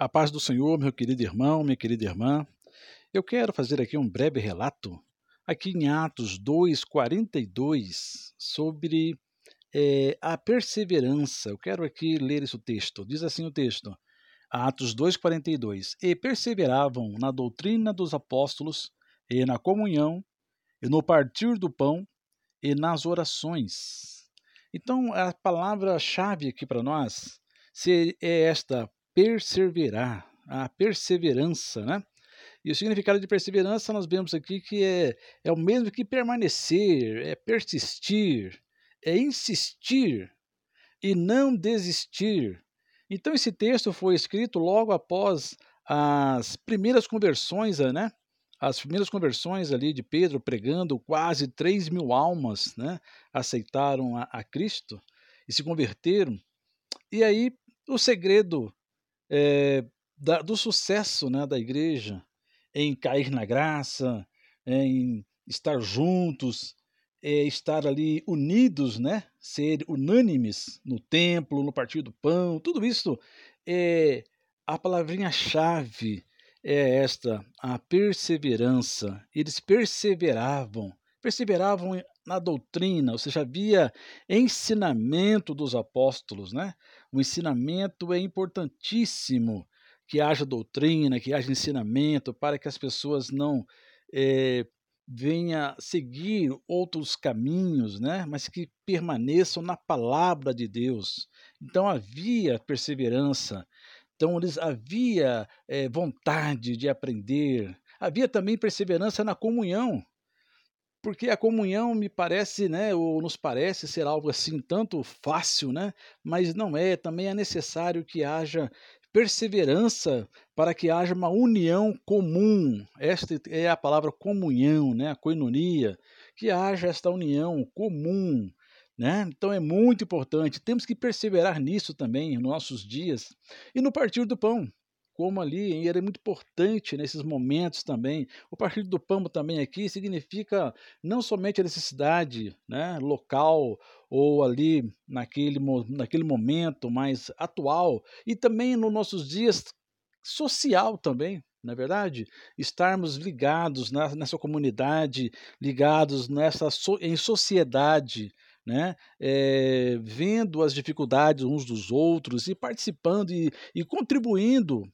A paz do Senhor, meu querido irmão, minha querida irmã. Eu quero fazer aqui um breve relato, aqui em Atos 2,42, sobre é, a perseverança. Eu quero aqui ler esse texto. Diz assim o texto, Atos 2,42. E perseveravam na doutrina dos apóstolos, e na comunhão, e no partir do pão, e nas orações. Então, a palavra-chave aqui para nós é esta perseverar, a perseverança, né? E o significado de perseverança nós vemos aqui que é, é o mesmo que permanecer, é persistir, é insistir e não desistir. Então esse texto foi escrito logo após as primeiras conversões, né? As primeiras conversões ali de Pedro pregando, quase 3 mil almas, né? Aceitaram a, a Cristo e se converteram. E aí o segredo é, da, do sucesso né, da igreja em cair na graça, em estar juntos, é, estar ali unidos, né, ser unânimes no templo, no partir do pão, tudo isso é a palavrinha-chave é esta, a perseverança. Eles perseveravam, perseveravam na doutrina, ou seja, havia ensinamento dos apóstolos, né? O ensinamento é importantíssimo que haja doutrina, que haja ensinamento, para que as pessoas não é, venha seguir outros caminhos, né? Mas que permaneçam na palavra de Deus. Então havia perseverança, então eles havia é, vontade de aprender, havia também perseverança na comunhão porque a comunhão me parece, né, ou nos parece ser algo assim tanto fácil, né, mas não é. Também é necessário que haja perseverança para que haja uma união comum. Esta é a palavra comunhão, né, a coinonia, que haja esta união comum. Né? Então é muito importante, temos que perseverar nisso também nos nossos dias. E no partir do pão, como ali, e era muito importante nesses momentos também. O Partido do Pambo também aqui significa não somente a necessidade né, local ou ali naquele, naquele momento mais atual, e também nos nossos dias social também, na é verdade, estarmos ligados na, nessa comunidade, ligados nessa em sociedade, né? É, vendo as dificuldades uns dos outros e participando e, e contribuindo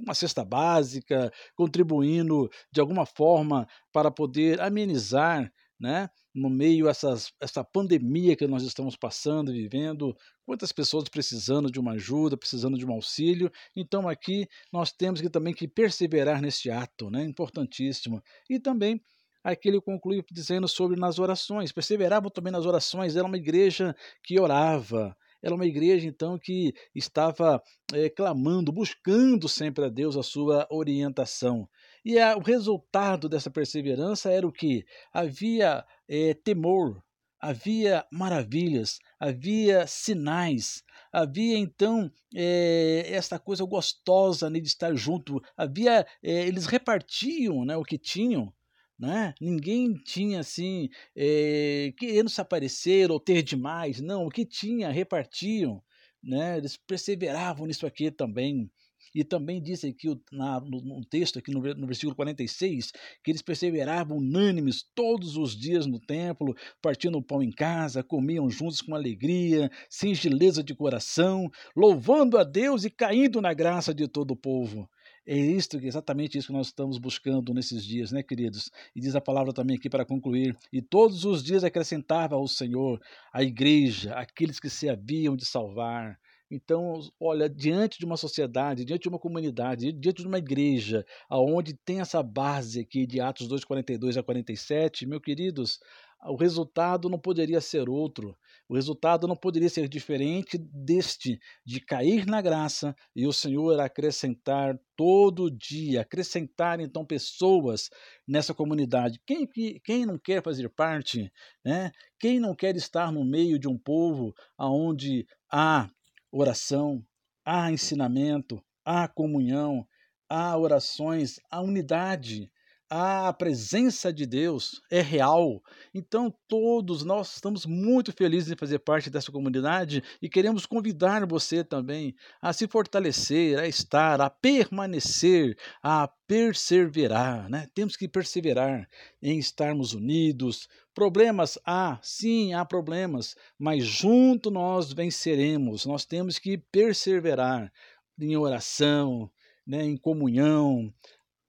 uma cesta básica, contribuindo de alguma forma para poder amenizar, né, no meio essas, essa pandemia que nós estamos passando, vivendo, quantas pessoas precisando de uma ajuda, precisando de um auxílio. Então aqui nós temos que também que perseverar neste ato, né, importantíssimo. E também aqui ele conclui dizendo sobre nas orações, perseveravam também nas orações, era uma igreja que orava, era uma igreja, então, que estava é, clamando, buscando sempre a Deus a sua orientação. E a, o resultado dessa perseverança era o que? Havia é, temor, havia maravilhas, havia sinais, havia então é, esta coisa gostosa né, de estar junto, havia eles repartiam né, o que tinham, né? Ninguém tinha assim, é, querendo se aparecer ou ter demais, não, o que tinha, repartiam, né? eles perseveravam nisso aqui também. E também diz aqui na, no, no, texto, aqui no, no, versículo 46, que eles perseveravam unânimes todos os dias no templo, partindo o pão em casa, comiam juntos com alegria, singeleza de coração, louvando a Deus e caindo na graça de todo o povo. É isto, exatamente isso que nós estamos buscando nesses dias, né, queridos? E diz a palavra também aqui para concluir: e todos os dias acrescentava ao Senhor a igreja, aqueles que se haviam de salvar. Então, olha, diante de uma sociedade, diante de uma comunidade, diante de uma igreja, aonde tem essa base aqui de Atos 2, 42 a 47, meus queridos, o resultado não poderia ser outro. O resultado não poderia ser diferente deste, de cair na graça e o Senhor acrescentar todo dia, acrescentar então pessoas nessa comunidade. Quem, quem não quer fazer parte, né? quem não quer estar no meio de um povo onde há oração, há ensinamento, há comunhão, há orações, há unidade, a presença de Deus é real. Então, todos nós estamos muito felizes em fazer parte dessa comunidade e queremos convidar você também a se fortalecer, a estar, a permanecer, a perseverar. Né? Temos que perseverar em estarmos unidos. Problemas há, sim, há problemas, mas junto nós venceremos. Nós temos que perseverar em oração, né, em comunhão,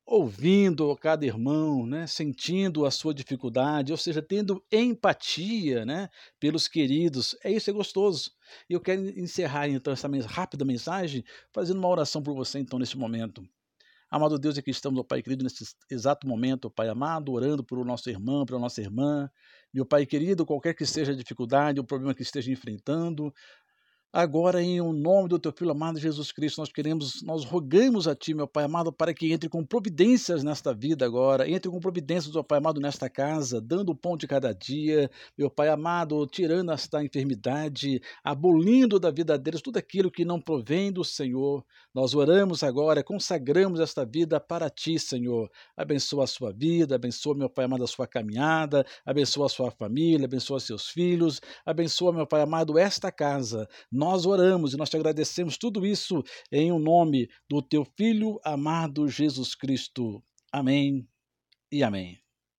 ouvindo cada irmão, né, sentindo a sua dificuldade, ou seja, tendo empatia né, pelos queridos. É isso, é gostoso. E eu quero encerrar então essa rápida mensagem fazendo uma oração por você então nesse momento. Amado Deus, aqui estamos, ó Pai querido, nesse exato momento, ó Pai amado, orando por o nosso irmão, pela nossa irmã. Meu Pai querido, qualquer que seja a dificuldade, o problema que esteja enfrentando, Agora, em o nome do teu filho amado Jesus Cristo, nós queremos, nós rogamos a ti, meu Pai amado, para que entre com providências nesta vida agora, entre com providências, meu Pai amado, nesta casa, dando o pão de cada dia, meu Pai amado, tirando esta enfermidade, abolindo da vida deles tudo aquilo que não provém do Senhor. Nós oramos agora, consagramos esta vida para ti, Senhor. Abençoa a sua vida, abençoa, meu Pai amado, a sua caminhada, abençoa a sua família, abençoa seus filhos, abençoa, meu Pai amado, esta casa nós oramos e nós te agradecemos tudo isso em o um nome do teu Filho amado Jesus Cristo. Amém e amém.